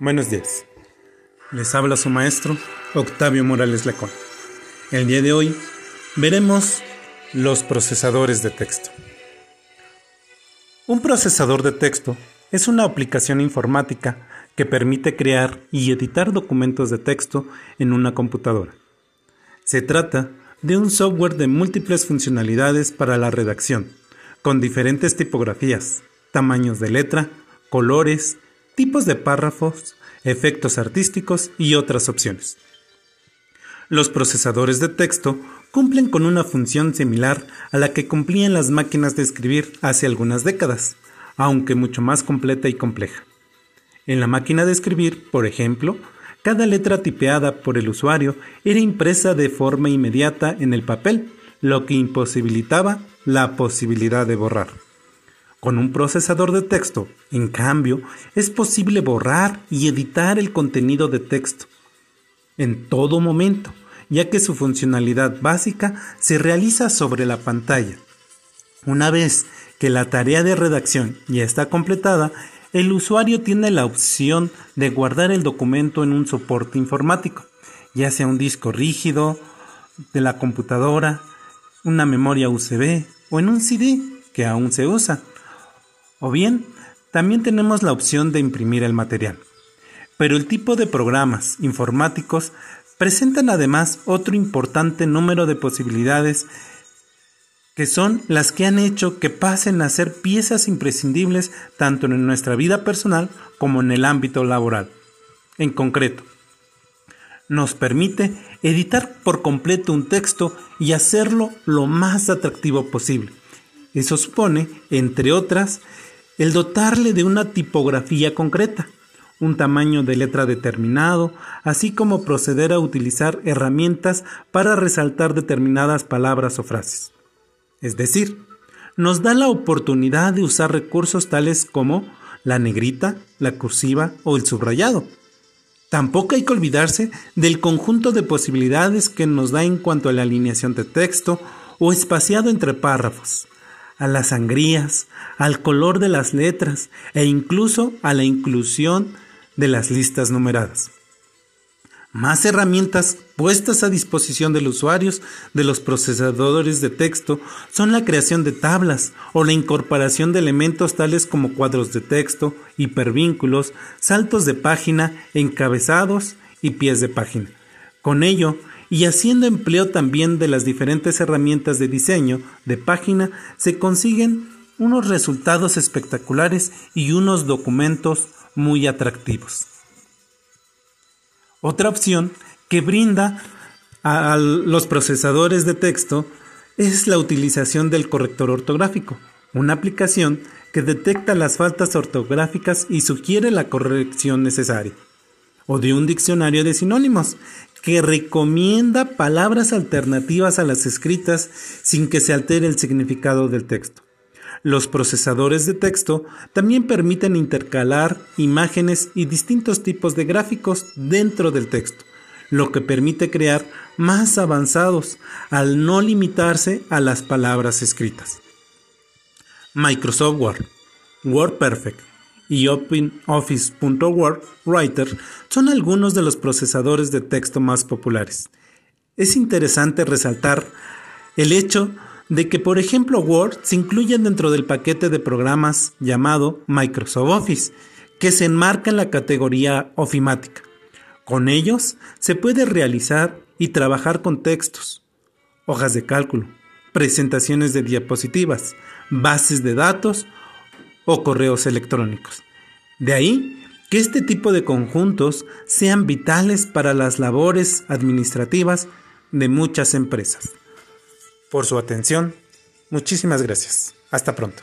Buenos días. Les habla su maestro, Octavio Morales Lecón. El día de hoy veremos los procesadores de texto. Un procesador de texto es una aplicación informática que permite crear y editar documentos de texto en una computadora. Se trata de un software de múltiples funcionalidades para la redacción, con diferentes tipografías, tamaños de letra, colores, tipos de párrafos, efectos artísticos y otras opciones. Los procesadores de texto cumplen con una función similar a la que cumplían las máquinas de escribir hace algunas décadas, aunque mucho más completa y compleja. En la máquina de escribir, por ejemplo, cada letra tipeada por el usuario era impresa de forma inmediata en el papel, lo que imposibilitaba la posibilidad de borrar. Con un procesador de texto, en cambio, es posible borrar y editar el contenido de texto en todo momento, ya que su funcionalidad básica se realiza sobre la pantalla. Una vez que la tarea de redacción ya está completada, el usuario tiene la opción de guardar el documento en un soporte informático, ya sea un disco rígido de la computadora, una memoria USB o en un CD que aún se usa. O bien, también tenemos la opción de imprimir el material. Pero el tipo de programas informáticos presentan además otro importante número de posibilidades que son las que han hecho que pasen a ser piezas imprescindibles tanto en nuestra vida personal como en el ámbito laboral. En concreto, nos permite editar por completo un texto y hacerlo lo más atractivo posible. Eso supone, entre otras, el dotarle de una tipografía concreta, un tamaño de letra determinado, así como proceder a utilizar herramientas para resaltar determinadas palabras o frases. Es decir, nos da la oportunidad de usar recursos tales como la negrita, la cursiva o el subrayado. Tampoco hay que olvidarse del conjunto de posibilidades que nos da en cuanto a la alineación de texto o espaciado entre párrafos, a las sangrías, al color de las letras e incluso a la inclusión de las listas numeradas más herramientas puestas a disposición de los usuarios de los procesadores de texto son la creación de tablas o la incorporación de elementos tales como cuadros de texto, hipervínculos, saltos de página, encabezados y pies de página. Con ello, y haciendo empleo también de las diferentes herramientas de diseño de página, se consiguen unos resultados espectaculares y unos documentos muy atractivos. Otra opción que brinda a los procesadores de texto es la utilización del corrector ortográfico, una aplicación que detecta las faltas ortográficas y sugiere la corrección necesaria, o de un diccionario de sinónimos que recomienda palabras alternativas a las escritas sin que se altere el significado del texto. Los procesadores de texto también permiten intercalar imágenes y distintos tipos de gráficos dentro del texto, lo que permite crear más avanzados al no limitarse a las palabras escritas. Microsoft Word, WordPerfect y OpenOffice.word Writer son algunos de los procesadores de texto más populares. Es interesante resaltar el hecho de que, por ejemplo, Word se incluye dentro del paquete de programas llamado Microsoft Office, que se enmarca en la categoría ofimática. Con ellos se puede realizar y trabajar con textos, hojas de cálculo, presentaciones de diapositivas, bases de datos o correos electrónicos. De ahí que este tipo de conjuntos sean vitales para las labores administrativas de muchas empresas por su atención. Muchísimas gracias. Hasta pronto.